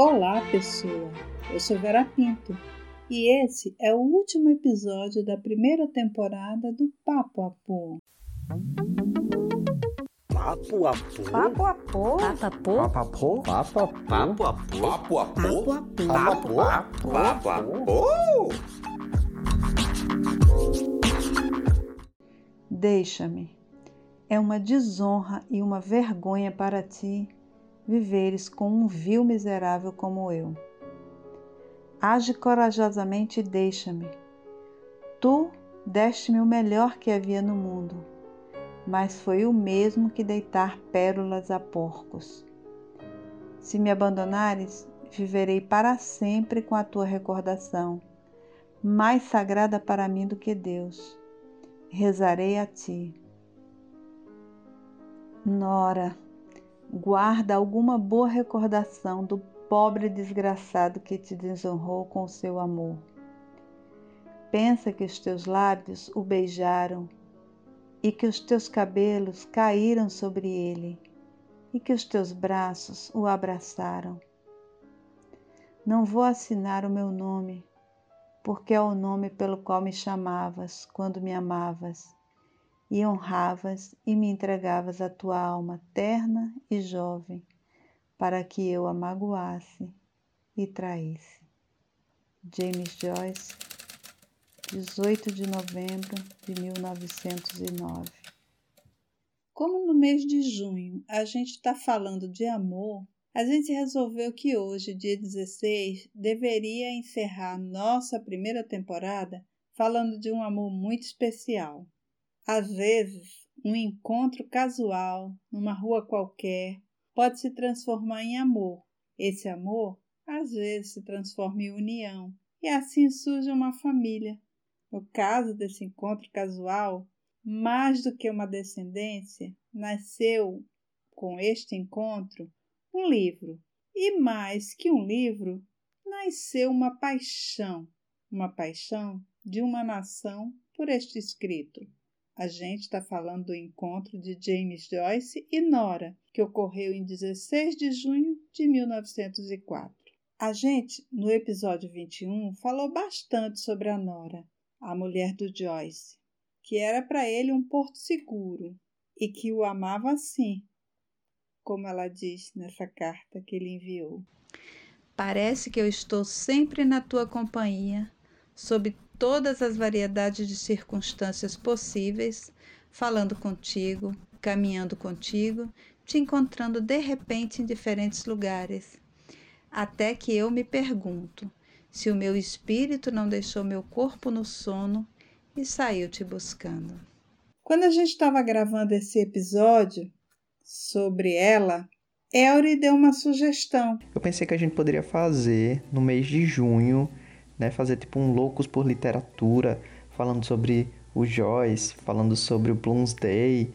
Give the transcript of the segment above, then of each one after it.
Olá, pessoa! Eu sou Vera Pinto e esse é o último episódio da primeira temporada do Papo Apô. Papo Apô? Papo Apô? Papo Apô? Papo? Papo Apô? Papo Apô? Papo Apô? Papo Apô? Deixa-me. É uma desonra e uma vergonha para ti viveres com um vil miserável como eu. Age corajosamente e deixa-me. Tu deste-me o melhor que havia no mundo, mas foi o mesmo que deitar pérolas a porcos. Se me abandonares, viverei para sempre com a tua recordação, mais sagrada para mim do que Deus. Rezarei a ti. Nora, guarda alguma boa recordação do pobre desgraçado que te desonrou com o seu amor. Pensa que os teus lábios o beijaram e que os teus cabelos caíram sobre ele e que os teus braços o abraçaram. Não vou assinar o meu nome, porque é o nome pelo qual me chamavas quando me amavas e honravas e me entregavas a tua alma terna e jovem, para que eu a magoasse e traísse. James Joyce, 18 de novembro de 1909. Como no mês de junho a gente está falando de amor, a gente resolveu que hoje, dia 16, deveria encerrar nossa primeira temporada falando de um amor muito especial. Às vezes, um encontro casual numa rua qualquer pode se transformar em amor. Esse amor, às vezes, se transforma em união e assim surge uma família. No caso desse encontro casual, mais do que uma descendência, nasceu com este encontro um livro. E mais que um livro, nasceu uma paixão, uma paixão de uma nação por este escrito. A gente está falando do encontro de James Joyce e Nora, que ocorreu em 16 de junho de 1904. A gente, no episódio 21, falou bastante sobre a Nora, a mulher do Joyce, que era para ele um porto seguro e que o amava assim, como ela diz nessa carta que ele enviou. Parece que eu estou sempre na tua companhia, sob todas as variedades de circunstâncias possíveis, falando contigo, caminhando contigo, te encontrando de repente em diferentes lugares. Até que eu me pergunto se o meu espírito não deixou meu corpo no sono e saiu te buscando. Quando a gente estava gravando esse episódio sobre ela, Elry deu uma sugestão. Eu pensei que a gente poderia fazer no mês de junho né? Fazer tipo um Loucos por Literatura, falando sobre o Joyce, falando sobre o Bloomsday.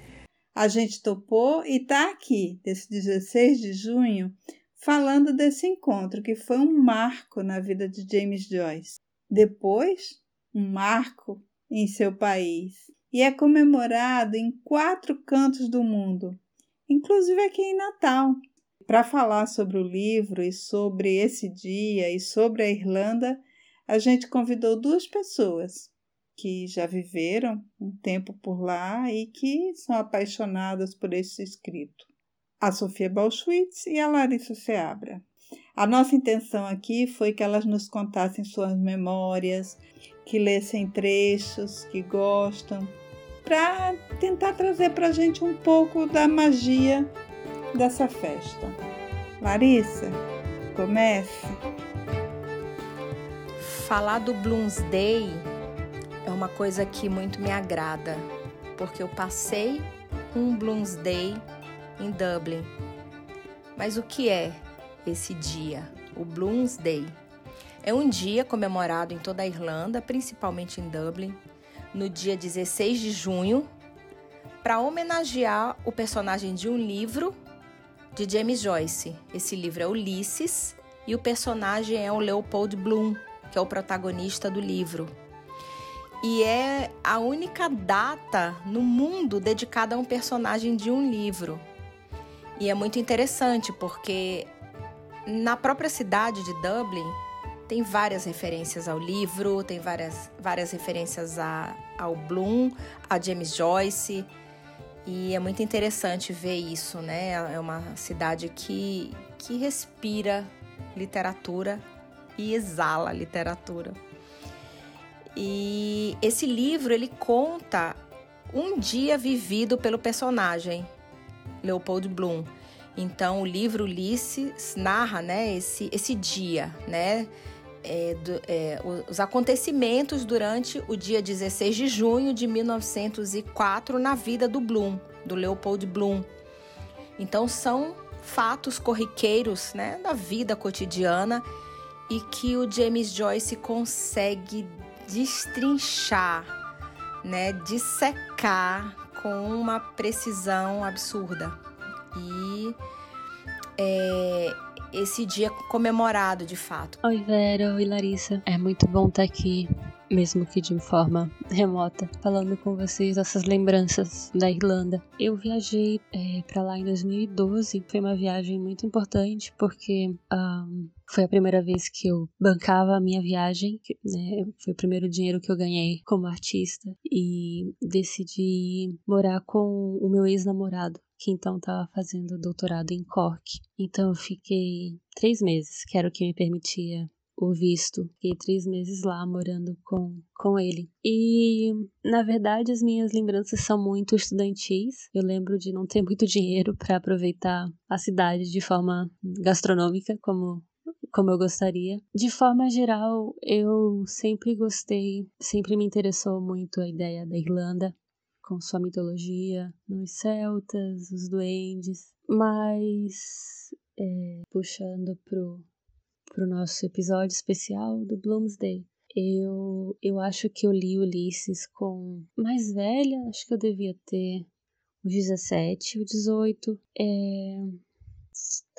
A gente topou e está aqui, desse 16 de junho, falando desse encontro que foi um marco na vida de James Joyce. Depois, um marco em seu país. E é comemorado em quatro cantos do mundo, inclusive aqui em Natal. Para falar sobre o livro e sobre esse dia e sobre a Irlanda, a gente convidou duas pessoas que já viveram um tempo por lá e que são apaixonadas por esse escrito. A Sofia Balschwitz e a Larissa Seabra. A nossa intenção aqui foi que elas nos contassem suas memórias, que lessem trechos que gostam, para tentar trazer para a gente um pouco da magia dessa festa. Larissa, comece falar do Bloomsday é uma coisa que muito me agrada, porque eu passei um Bloomsday em Dublin. Mas o que é esse dia, o Bloomsday? É um dia comemorado em toda a Irlanda, principalmente em Dublin, no dia 16 de junho, para homenagear o personagem de um livro de James Joyce. Esse livro é Ulisses e o personagem é o Leopold Bloom, que é o protagonista do livro. E é a única data no mundo dedicada a um personagem de um livro. E é muito interessante porque na própria cidade de Dublin, tem várias referências ao livro, tem várias, várias referências a, ao Bloom, a James Joyce. E é muito interessante ver isso, né? É uma cidade que, que respira literatura e exala literatura. E esse livro ele conta um dia vivido pelo personagem Leopold Bloom. Então o livro Ulisses narra, né, esse, esse dia, né, é, do, é, os acontecimentos durante o dia 16 de junho de 1904 na vida do Bloom, do Leopold Bloom. Então são fatos corriqueiros, né, da vida cotidiana e que o James Joyce consegue destrinchar, né, dissecar com uma precisão absurda. E é, esse dia comemorado de fato. Oi, Vera, oi, Larissa. É muito bom estar aqui mesmo que de forma remota, falando com vocês essas lembranças da Irlanda. Eu viajei é, para lá em 2012, foi uma viagem muito importante porque um, foi a primeira vez que eu bancava a minha viagem, né? Foi o primeiro dinheiro que eu ganhei como artista e decidi morar com o meu ex-namorado que então estava fazendo doutorado em Cork. Então eu fiquei três meses, que era o que me permitia o visto. Fiquei três meses lá morando com, com ele. E, na verdade, as minhas lembranças são muito estudantis. Eu lembro de não ter muito dinheiro para aproveitar a cidade de forma gastronômica, como como eu gostaria. De forma geral, eu sempre gostei, sempre me interessou muito a ideia da Irlanda com sua mitologia, os celtas, os duendes, mas é, puxando pro, pro nosso episódio especial do Bloomsday. Eu, eu acho que eu li Ulisses com mais velha, acho que eu devia ter os 17, o 18. É,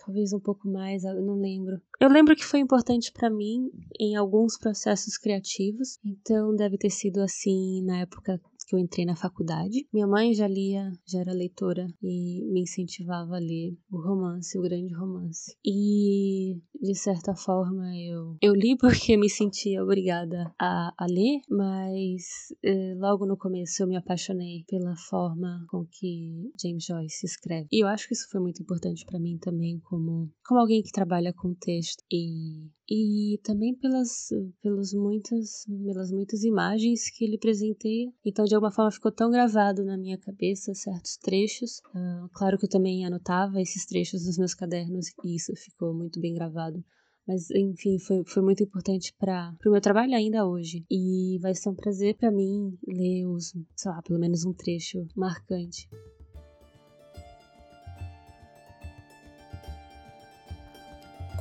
talvez um pouco mais, eu não lembro. Eu lembro que foi importante para mim em alguns processos criativos, então deve ter sido assim na época que eu entrei na faculdade. Minha mãe já lia, já era leitora e me incentivava a ler o romance, o grande romance. E de certa forma eu eu li porque me sentia obrigada a, a ler, mas eh, logo no começo eu me apaixonei pela forma com que James Joyce escreve. E eu acho que isso foi muito importante para mim também como como alguém que trabalha com texto e e também pelas, pelas, muitas, pelas muitas imagens que ele presenteia. Então, de alguma forma, ficou tão gravado na minha cabeça certos trechos. Uh, claro que eu também anotava esses trechos nos meus cadernos e isso ficou muito bem gravado. Mas, enfim, foi, foi muito importante para o meu trabalho ainda hoje. E vai ser um prazer para mim ler os, sei lá, pelo menos um trecho marcante.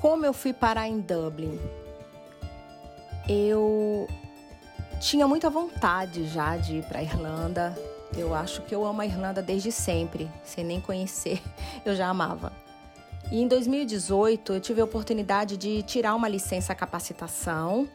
Como eu fui parar em Dublin? Eu tinha muita vontade já de ir para a Irlanda. Eu acho que eu amo a Irlanda desde sempre, sem nem conhecer, eu já amava. E em 2018 eu tive a oportunidade de tirar uma licença capacitação.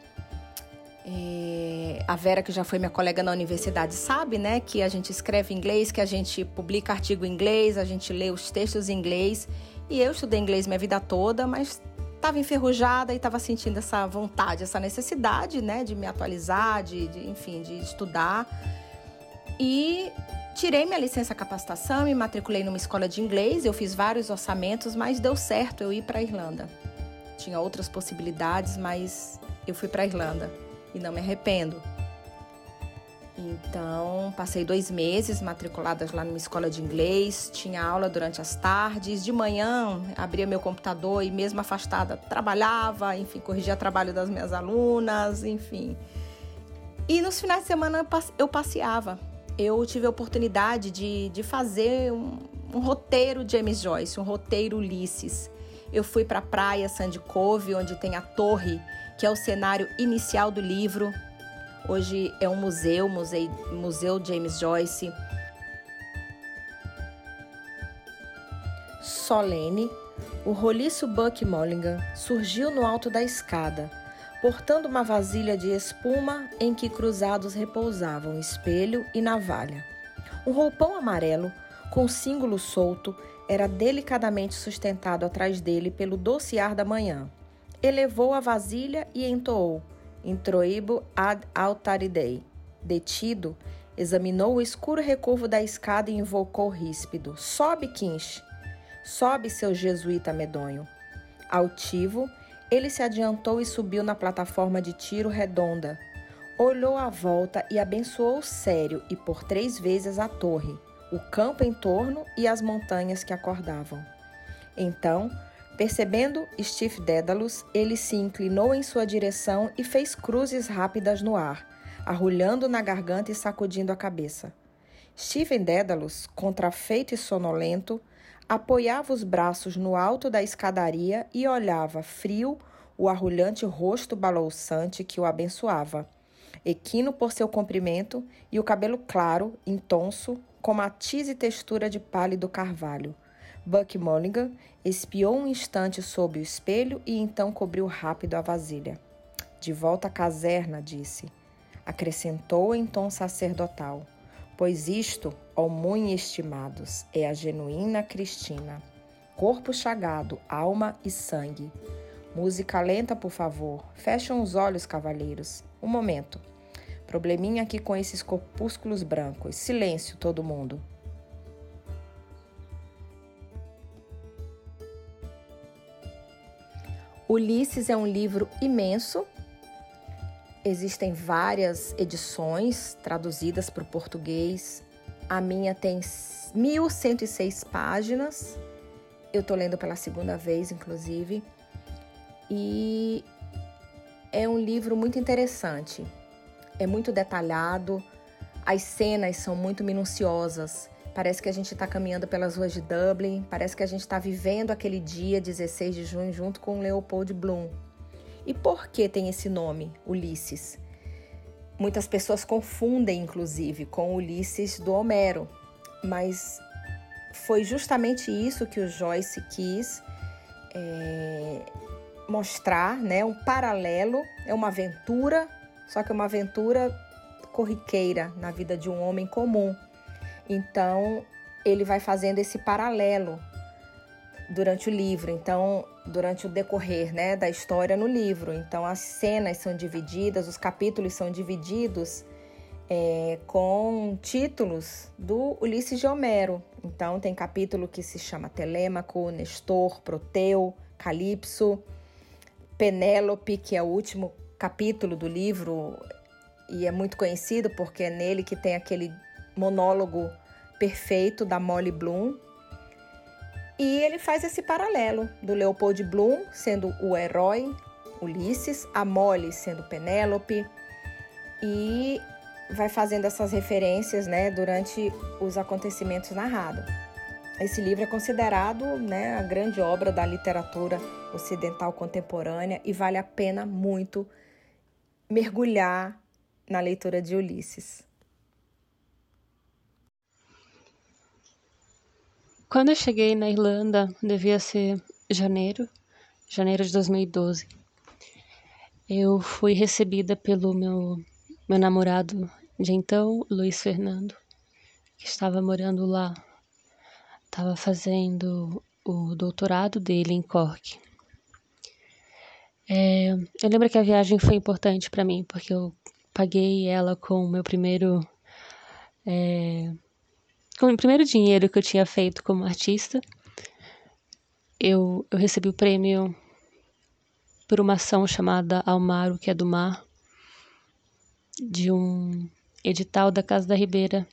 É, a Vera, que já foi minha colega na universidade, sabe, né, que a gente escreve em inglês, que a gente publica artigo em inglês, a gente lê os textos em inglês. E eu estudei inglês minha vida toda, mas estava enferrujada e estava sentindo essa vontade, essa necessidade, né, de me atualizar, de, de, enfim, de estudar. E tirei minha licença capacitação, me matriculei numa escola de inglês, eu fiz vários orçamentos, mas deu certo eu ir para a Irlanda. Tinha outras possibilidades, mas eu fui para a Irlanda e não me arrependo. Então, passei dois meses matriculadas lá numa escola de inglês, tinha aula durante as tardes, de manhã abria meu computador e, mesmo afastada, trabalhava, enfim, corrigia trabalho das minhas alunas, enfim. E nos finais de semana eu passeava. Eu tive a oportunidade de, de fazer um, um roteiro James Joyce, um roteiro Ulisses. Eu fui para a praia Sandy Cove, onde tem a torre, que é o cenário inicial do livro, Hoje é um museu, museu, museu James Joyce. Solene, o roliço Buck Mulligan surgiu no alto da escada, portando uma vasilha de espuma em que cruzados repousavam espelho e navalha. Um roupão amarelo, com símbolo solto, era delicadamente sustentado atrás dele pelo doce ar da manhã. Elevou a vasilha e entoou: Introibo ad altaridei. Detido, examinou o escuro recurvo da escada e invocou ríspido: Sobe, Quinche! Sobe, seu jesuíta medonho. Altivo, ele se adiantou e subiu na plataforma de tiro redonda. Olhou à volta e abençoou sério e por três vezes a torre, o campo em torno e as montanhas que acordavam. Então, percebendo Steve Dédalus, ele se inclinou em sua direção e fez cruzes rápidas no ar, arrulhando na garganta e sacudindo a cabeça. Stephen Dédalus, contrafeito e sonolento, apoiava os braços no alto da escadaria e olhava, frio, o arrulhante rosto balouçante que o abençoava, equino por seu comprimento e o cabelo claro, intonso, com matiz e textura de pálido carvalho. Buck Mulligan espiou um instante sob o espelho e então cobriu rápido a vasilha. De volta à caserna, disse. Acrescentou em tom sacerdotal pois isto, ó muito estimados, é a genuína Cristina. Corpo chagado, alma e sangue. Música lenta, por favor. Fecham os olhos, cavalheiros. Um momento. Probleminha aqui com esses corpúsculos brancos. Silêncio, todo mundo. Ulisses é um livro imenso Existem várias edições traduzidas para o português. A minha tem 1106 páginas. Eu estou lendo pela segunda vez, inclusive. E é um livro muito interessante. É muito detalhado. As cenas são muito minuciosas. Parece que a gente está caminhando pelas ruas de Dublin. Parece que a gente está vivendo aquele dia 16 de junho junto com Leopold Bloom. E por que tem esse nome, Ulisses? Muitas pessoas confundem, inclusive, com Ulisses do Homero, mas foi justamente isso que o Joyce quis é, mostrar, né? Um paralelo, é uma aventura, só que é uma aventura corriqueira na vida de um homem comum. Então, ele vai fazendo esse paralelo durante o livro, então durante o decorrer, né, da história no livro. Então as cenas são divididas, os capítulos são divididos é, com títulos do Ulisses de Homero. Então tem capítulo que se chama Telêmaco, Nestor, Proteu, Calipso, Penélope, que é o último capítulo do livro e é muito conhecido porque é nele que tem aquele monólogo perfeito da Molly Bloom, e ele faz esse paralelo do Leopold Bloom sendo o herói, Ulisses, a Molly sendo Penélope, e vai fazendo essas referências né, durante os acontecimentos narrados. Esse livro é considerado né, a grande obra da literatura ocidental contemporânea e vale a pena muito mergulhar na leitura de Ulisses. Quando eu cheguei na Irlanda, devia ser janeiro, janeiro de 2012. Eu fui recebida pelo meu, meu namorado de então, Luiz Fernando, que estava morando lá. Estava fazendo o doutorado dele em Cork. É, eu lembro que a viagem foi importante para mim, porque eu paguei ela com o meu primeiro é, com o primeiro dinheiro que eu tinha feito como artista, eu, eu recebi o prêmio por uma ação chamada Almaro, que é do mar, de um edital da Casa da Ribeira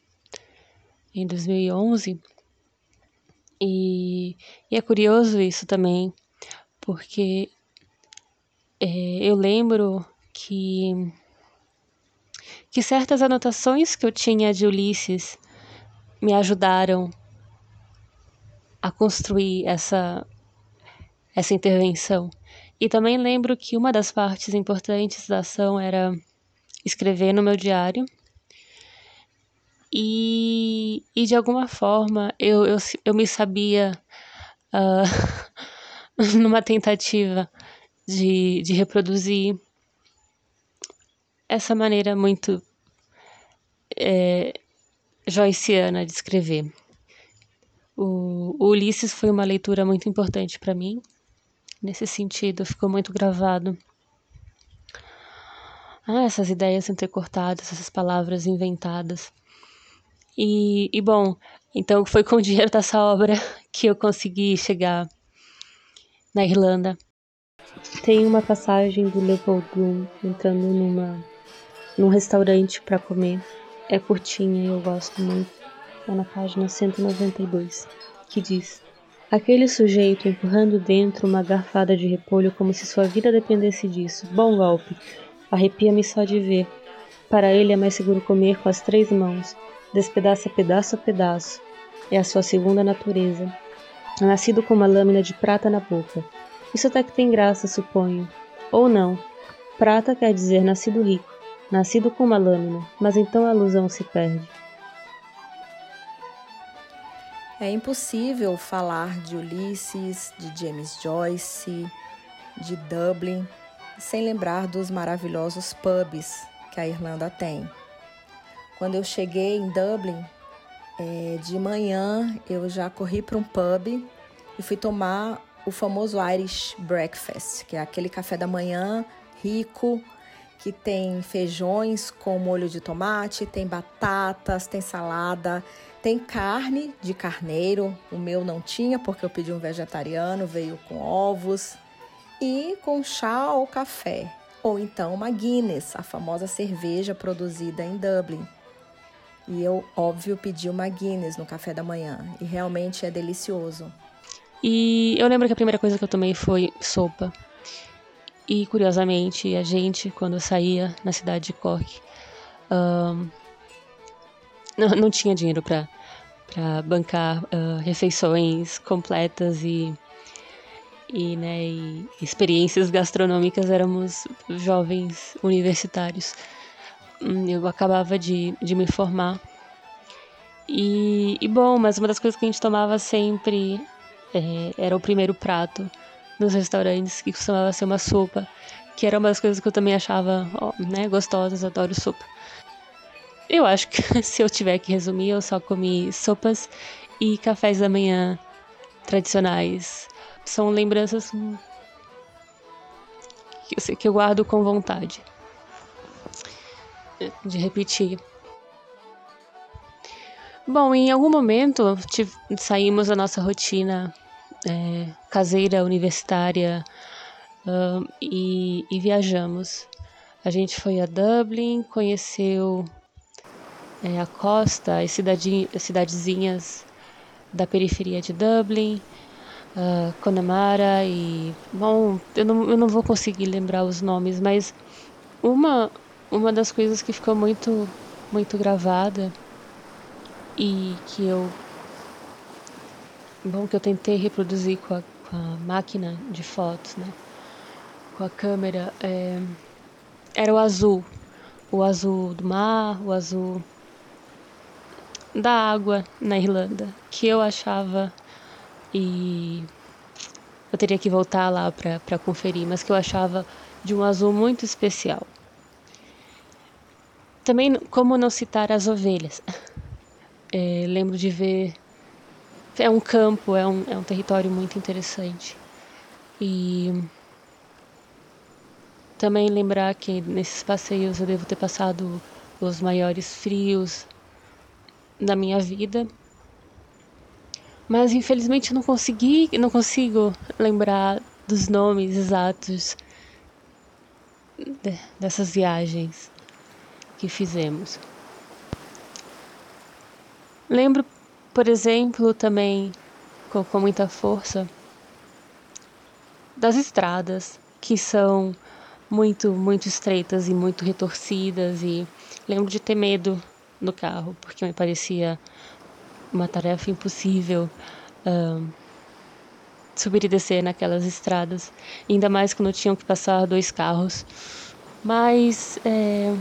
em 2011. E, e é curioso isso também, porque é, eu lembro que, que certas anotações que eu tinha de Ulisses me ajudaram a construir essa, essa intervenção. E também lembro que uma das partes importantes da ação era escrever no meu diário. E, e de alguma forma eu, eu, eu me sabia uh, numa tentativa de, de reproduzir essa maneira muito é, joyciana de escrever. O, o Ulisses foi uma leitura muito importante para mim. Nesse sentido, ficou muito gravado. Ah, essas ideias entrecortadas, essas palavras inventadas. E, e bom, então foi com o dinheiro dessa obra que eu consegui chegar na Irlanda. Tem uma passagem do Leopold Bloom entrando numa num restaurante para comer. É curtinha e eu gosto muito. É na página 192, que diz: Aquele sujeito empurrando dentro uma garfada de repolho como se sua vida dependesse disso. Bom golpe. Arrepia-me só de ver. Para ele é mais seguro comer com as três mãos, despedaça pedaço a pedaço. É a sua segunda natureza. Nascido com uma lâmina de prata na boca. Isso até que tem graça, suponho. Ou não. Prata quer dizer nascido rico, nascido com uma lâmina, mas então a alusão se perde. É impossível falar de Ulisses, de James Joyce, de Dublin, sem lembrar dos maravilhosos pubs que a Irlanda tem. Quando eu cheguei em Dublin, é, de manhã eu já corri para um pub e fui tomar o famoso Irish Breakfast, que é aquele café da manhã rico, que tem feijões com molho de tomate, tem batatas, tem salada, tem carne de carneiro. O meu não tinha porque eu pedi um vegetariano, veio com ovos e com chá ou café, ou então uma Guinness, a famosa cerveja produzida em Dublin. E eu, óbvio, pedi uma Guinness no café da manhã e realmente é delicioso. E eu lembro que a primeira coisa que eu tomei foi sopa. E curiosamente, a gente, quando saía na cidade de Cork, não, não tinha dinheiro para bancar uh, refeições completas e e, né, e experiências gastronômicas, éramos jovens universitários. Hum, eu acabava de, de me formar. E, e, bom, mas uma das coisas que a gente tomava sempre é, era o primeiro prato nos restaurantes, que costumava ser uma sopa, que era uma das coisas que eu também achava ó, né, gostosas, adoro sopa. Eu acho que se eu tiver que resumir, eu só comi sopas e cafés da manhã tradicionais são lembranças que eu, que eu guardo com vontade de repetir. Bom, em algum momento tive, saímos da nossa rotina é, caseira universitária uh, e, e, viajamos. A gente foi a Dublin, conheceu é, a costa, as cidadezinhas da periferia de Dublin, uh, Connemara e. Bom, eu não, eu não vou conseguir lembrar os nomes, mas uma, uma das coisas que ficou muito, muito gravada e que eu. Bom, que eu tentei reproduzir com a, com a máquina de fotos, né? Com a câmera, é, era o azul. O azul do mar, o azul da água na Irlanda, que eu achava e eu teria que voltar lá para conferir, mas que eu achava de um azul muito especial. Também, como não citar as ovelhas? É, lembro de ver. É um campo, é um, é um território muito interessante. E também lembrar que nesses passeios eu devo ter passado os maiores frios da minha vida mas infelizmente eu não consegui, não consigo lembrar dos nomes exatos de, dessas viagens que fizemos. Lembro, por exemplo, também com, com muita força das estradas que são muito, muito estreitas e muito retorcidas e lembro de ter medo no carro porque me parecia uma tarefa impossível uh, subir e descer naquelas estradas, ainda mais quando tinham que passar dois carros. Mas, é,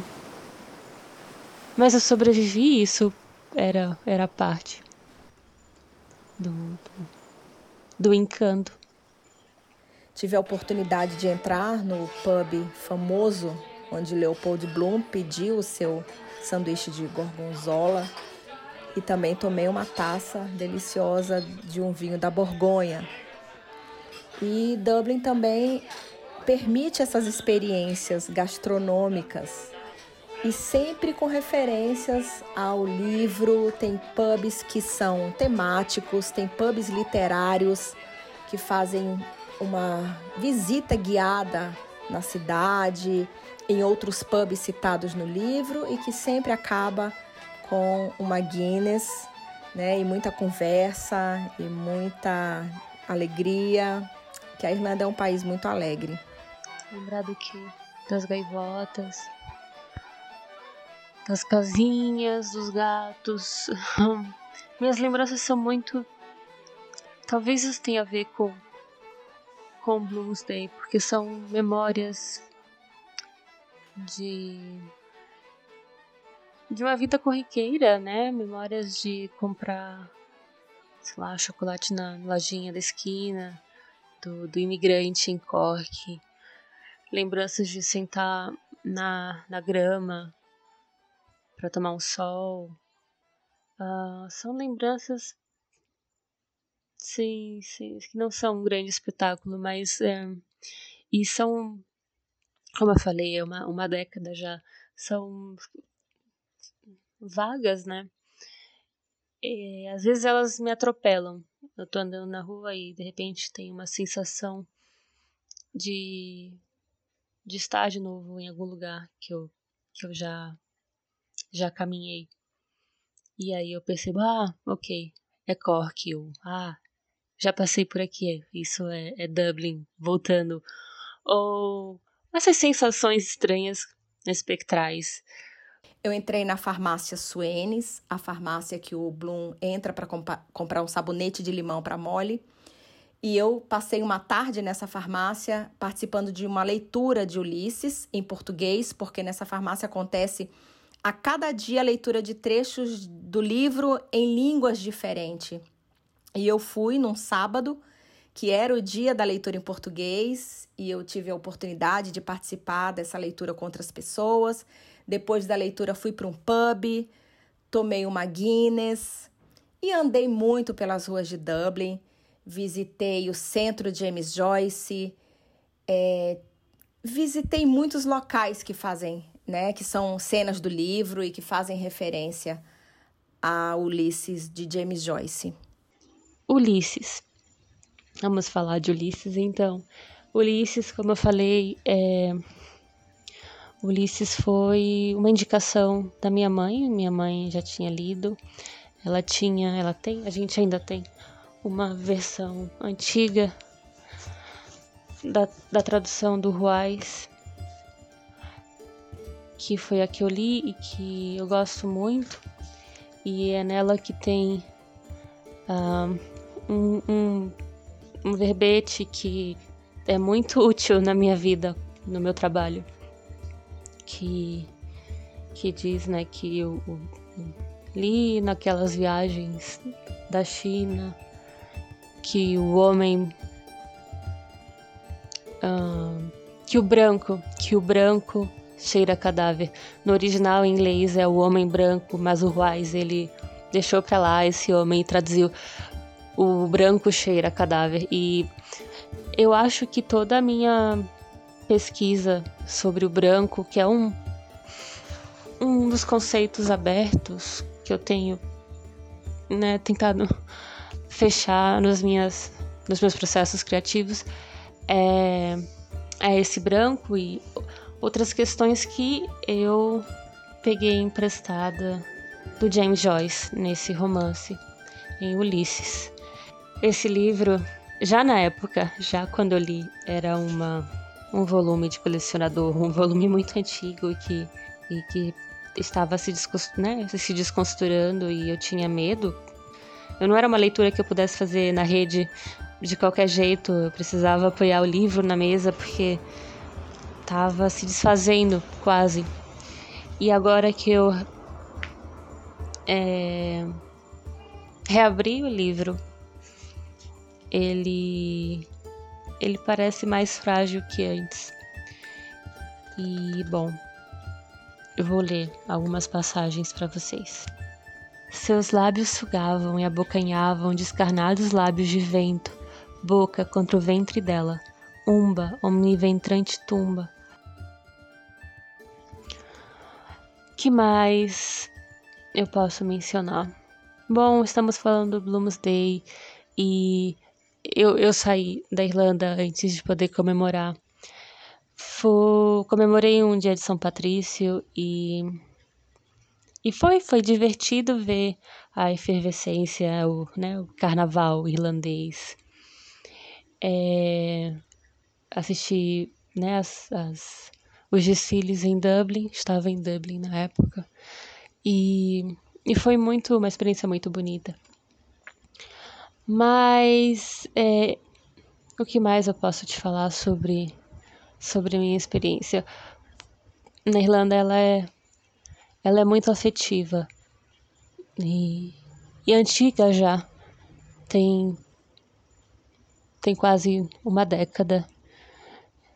mas eu sobrevivi, isso era, era parte do, do, encanto. Tive a oportunidade de entrar no pub famoso onde Leopold Bloom pediu o seu sanduíche de gorgonzola e também tomei uma taça deliciosa de um vinho da Borgonha. E Dublin também permite essas experiências gastronômicas e sempre com referências ao livro. Tem pubs que são temáticos, tem pubs literários que fazem uma visita guiada na cidade, em outros pubs citados no livro e que sempre acaba com uma Guinness, né, e muita conversa e muita alegria, que a Irlanda é um país muito alegre. Lembrar do que? Das gaivotas, das casinhas, dos gatos. Minhas lembranças são muito. Talvez isso tenha a ver com com Bloomsday, porque são memórias de de uma vida corriqueira, né? Memórias de comprar, sei lá, chocolate na lojinha da esquina, do, do imigrante em Cork, lembranças de sentar na, na grama para tomar um sol. Uh, são lembranças, sim, sim, que não são um grande espetáculo, mas é, e são, como eu falei, é uma, uma década já, são vagas, né? E, às vezes elas me atropelam. Eu tô andando na rua e de repente tem uma sensação de de estar de novo em algum lugar que eu que eu já já caminhei. E aí eu percebo, ah, ok, é Cork, ou ah, já passei por aqui, isso é, é Dublin, voltando. Ou essas sensações estranhas, espectrais. Eu entrei na farmácia Suenes, a farmácia que o Bloom entra para comp comprar um sabonete de limão para Molly. E eu passei uma tarde nessa farmácia participando de uma leitura de Ulisses em português, porque nessa farmácia acontece a cada dia a leitura de trechos do livro em línguas diferentes. E eu fui num sábado, que era o dia da leitura em português, e eu tive a oportunidade de participar dessa leitura com outras pessoas. Depois da leitura, fui para um pub, tomei uma Guinness e andei muito pelas ruas de Dublin. Visitei o centro James Joyce, é, visitei muitos locais que fazem né, que são cenas do livro e que fazem referência a Ulisses de James Joyce. Ulisses. Vamos falar de Ulisses então. Ulisses, como eu falei, é... Ulisses foi uma indicação da minha mãe. Minha mãe já tinha lido. Ela tinha, ela tem, a gente ainda tem uma versão antiga da, da tradução do Ruais que foi a que eu li e que eu gosto muito. E é nela que tem uh, um, um, um verbete que é muito útil na minha vida, no meu trabalho. Que, que diz né, que eu, eu li naquelas viagens da China que o homem. Uh, que o branco, que o branco cheira cadáver. No original em inglês é o homem branco, mas o Wise ele deixou para lá esse homem e traduziu o branco cheira cadáver. E eu acho que toda a minha pesquisa sobre o branco, que é um um dos conceitos abertos que eu tenho né, tentado fechar nos, minhas, nos meus processos criativos, é, é esse branco e outras questões que eu peguei emprestada do James Joyce nesse romance, em Ulisses. Esse livro, já na época, já quando eu li, era uma, um volume de colecionador, um volume muito antigo e que, e que estava se, né, se desconstruindo e eu tinha medo. Eu não era uma leitura que eu pudesse fazer na rede de qualquer jeito, eu precisava apoiar o livro na mesa porque estava se desfazendo quase. E agora que eu é, reabri o livro, ele ele parece mais frágil que antes. E bom, eu vou ler algumas passagens para vocês. Seus lábios sugavam e abocanhavam descarnados lábios de vento, boca contra o ventre dela, umba, omniventrante tumba. Que mais eu posso mencionar? Bom, estamos falando do Bloomsday e eu, eu saí da Irlanda antes de poder comemorar. Comemorei um dia de São Patrício e e foi, foi divertido ver a efervescência, o, né, o carnaval irlandês. É, assisti né, as, as, os desfiles em Dublin, estava em Dublin na época, e, e foi muito uma experiência muito bonita. Mas é, o que mais eu posso te falar sobre, sobre a minha experiência? Na Irlanda ela é ela é muito afetiva e, e antiga já. Tem, tem quase uma década.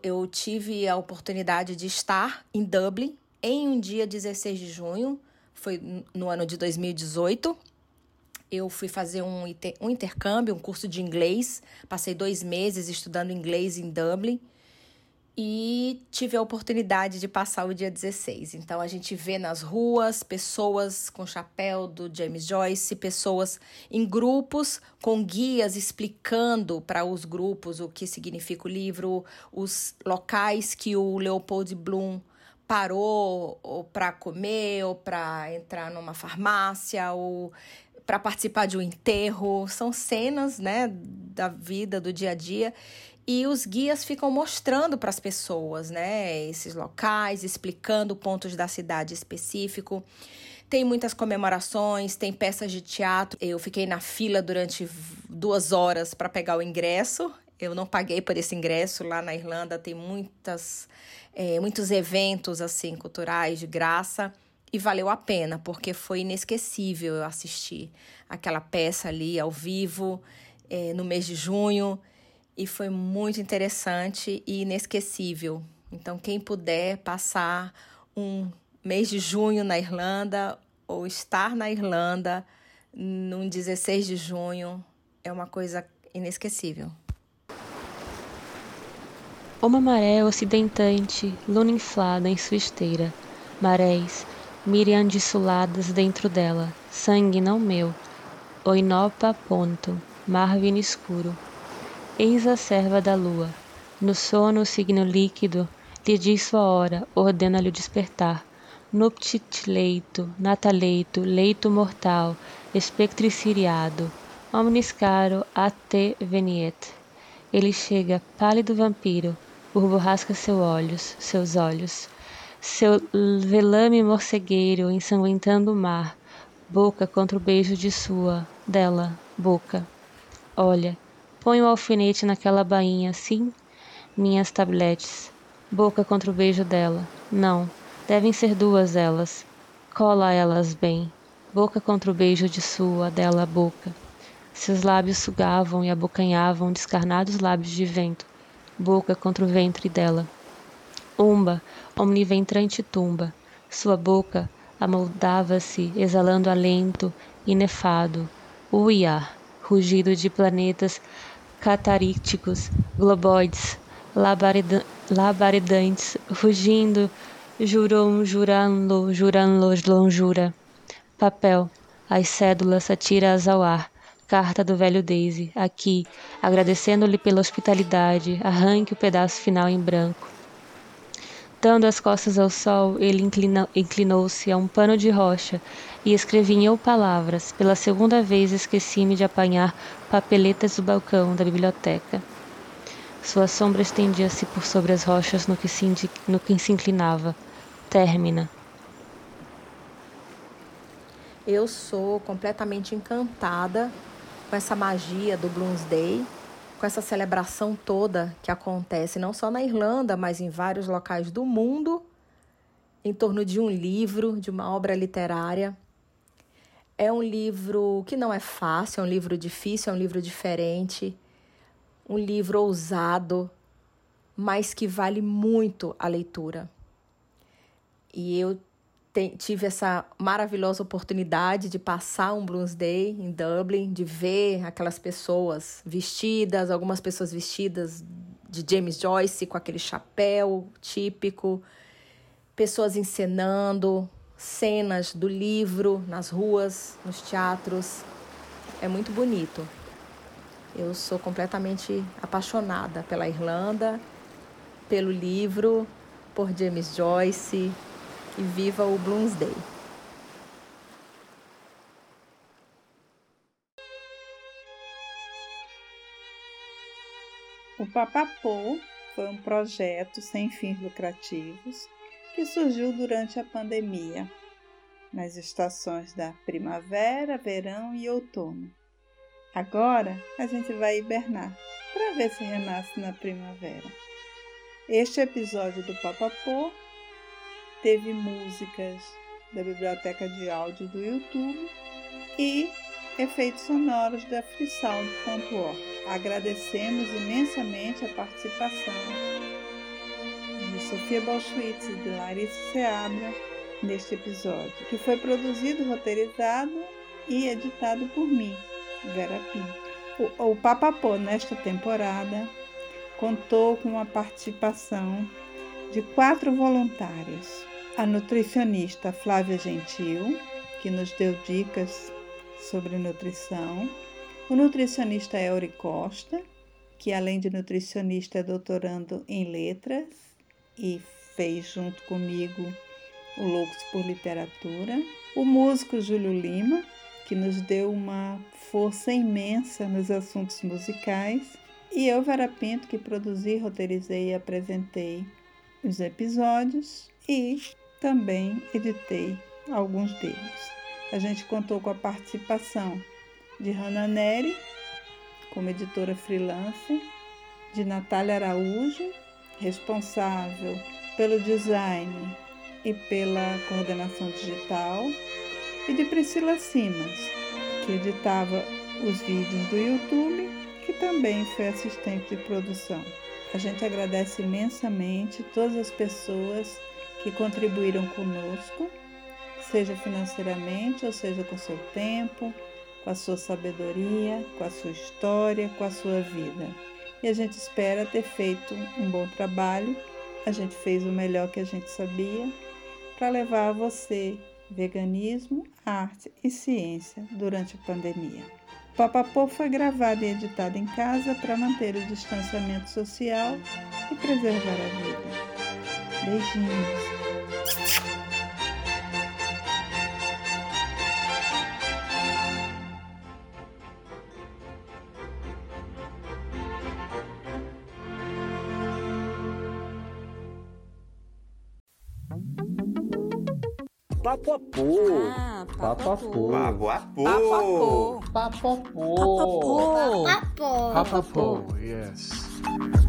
Eu tive a oportunidade de estar em Dublin em um dia 16 de junho, foi no ano de 2018. Eu fui fazer um, um intercâmbio, um curso de inglês. Passei dois meses estudando inglês em Dublin e tive a oportunidade de passar o dia 16. Então a gente vê nas ruas pessoas com chapéu do James Joyce, pessoas em grupos com guias explicando para os grupos o que significa o livro, os locais que o Leopold Bloom parou ou para comer ou para entrar numa farmácia ou para participar de um enterro, são cenas, né, da vida do dia a dia e os guias ficam mostrando para as pessoas, né, esses locais, explicando pontos da cidade específico. Tem muitas comemorações, tem peças de teatro. Eu fiquei na fila durante duas horas para pegar o ingresso. Eu não paguei por esse ingresso. Lá na Irlanda tem muitas, é, muitos eventos assim culturais de graça e valeu a pena porque foi inesquecível eu assistir aquela peça ali ao vivo é, no mês de junho e foi muito interessante e inesquecível. Então, quem puder passar um mês de junho na Irlanda ou estar na Irlanda num 16 de junho é uma coisa inesquecível. Uma maré ocidentante, luna inflada em sua esteira, marés, miriandissuladas dentro dela, sangue não meu, oinopa ponto, mar vino escuro, Eis a serva da lua. No sono o signo líquido lhe diz sua hora, ordena-lhe o despertar. Nuptit leito, nataleito, leito mortal, espectriciriado, omnis caro a te veniet. Ele chega, pálido vampiro, urbo rasca seus olhos, seus olhos. Seu velame morcegueiro ensanguentando o mar, boca contra o beijo de sua, dela, boca. Olha, Põe o alfinete naquela bainha, sim? Minhas tabletes. Boca contra o beijo dela. Não, devem ser duas elas. Cola elas bem. Boca contra o beijo de sua, dela, boca. Seus lábios sugavam e abocanhavam descarnados lábios de vento. Boca contra o ventre dela. Umba, omniventrante tumba. Sua boca amoldava-se, exalando alento inefado. Uia, rugido de planetas cataríticos, globoides, labaredantes, rugindo, jurom, juranlo, juranlo, lonjura. Papel, as cédulas atira-as ao ar. Carta do velho Daisy, aqui, agradecendo-lhe pela hospitalidade, arranque o pedaço final em branco. Dando as costas ao sol, ele inclinou-se a um pano de rocha e escrevi em eu palavras. Pela segunda vez esqueci-me de apanhar papeletas do balcão da biblioteca. Sua sombra estendia-se por sobre as rochas no que se, no que se inclinava. Termina. Eu sou completamente encantada com essa magia do Bloomsday, com essa celebração toda que acontece não só na Irlanda, mas em vários locais do mundo, em torno de um livro, de uma obra literária. É um livro que não é fácil, é um livro difícil, é um livro diferente, um livro ousado, mas que vale muito a leitura. E eu tive essa maravilhosa oportunidade de passar um Blues Day em Dublin, de ver aquelas pessoas vestidas, algumas pessoas vestidas de James Joyce com aquele chapéu típico, pessoas encenando cenas do livro nas ruas, nos teatros. É muito bonito. Eu sou completamente apaixonada pela Irlanda, pelo livro, por James Joyce e viva o Bloomsday. O Papapô foi um projeto sem fins lucrativos que surgiu durante a pandemia, nas estações da primavera, verão e outono. Agora a gente vai hibernar para ver se renasce na primavera. Este episódio do Papapô teve músicas da biblioteca de áudio do YouTube e efeitos sonoros da freesound.org. Agradecemos imensamente a participação de Sofia Balschwitz e de Larissa Seabra neste episódio, que foi produzido, roteirizado e editado por mim, Vera Pinto. O, o Papapô, nesta temporada, contou com a participação de quatro voluntários. A nutricionista Flávia Gentil, que nos deu dicas sobre nutrição. O nutricionista Eury Costa, que além de nutricionista é doutorando em letras e fez junto comigo o Loucos por Literatura. O músico Júlio Lima, que nos deu uma força imensa nos assuntos musicais. E eu, Vera Pinto, que produzi, roteirizei e apresentei os episódios e também editei alguns deles. A gente contou com a participação de Hannah Neri, como editora freelancer, de Natália Araújo, responsável pelo design e pela coordenação digital, e de Priscila Simas, que editava os vídeos do YouTube, que também foi assistente de produção. A gente agradece imensamente todas as pessoas que contribuíram conosco, seja financeiramente, ou seja com seu tempo, com a sua sabedoria, com a sua história, com a sua vida. E a gente espera ter feito um bom trabalho. A gente fez o melhor que a gente sabia para levar a você veganismo, arte e ciência durante a pandemia. Papapô foi gravado e editado em casa para manter o distanciamento social e preservar a vida. Beijinhos! Papoapô. Ah, Papoapô. Papoapô. Papoapô. Papapo. Papoapô. Papapo, yes.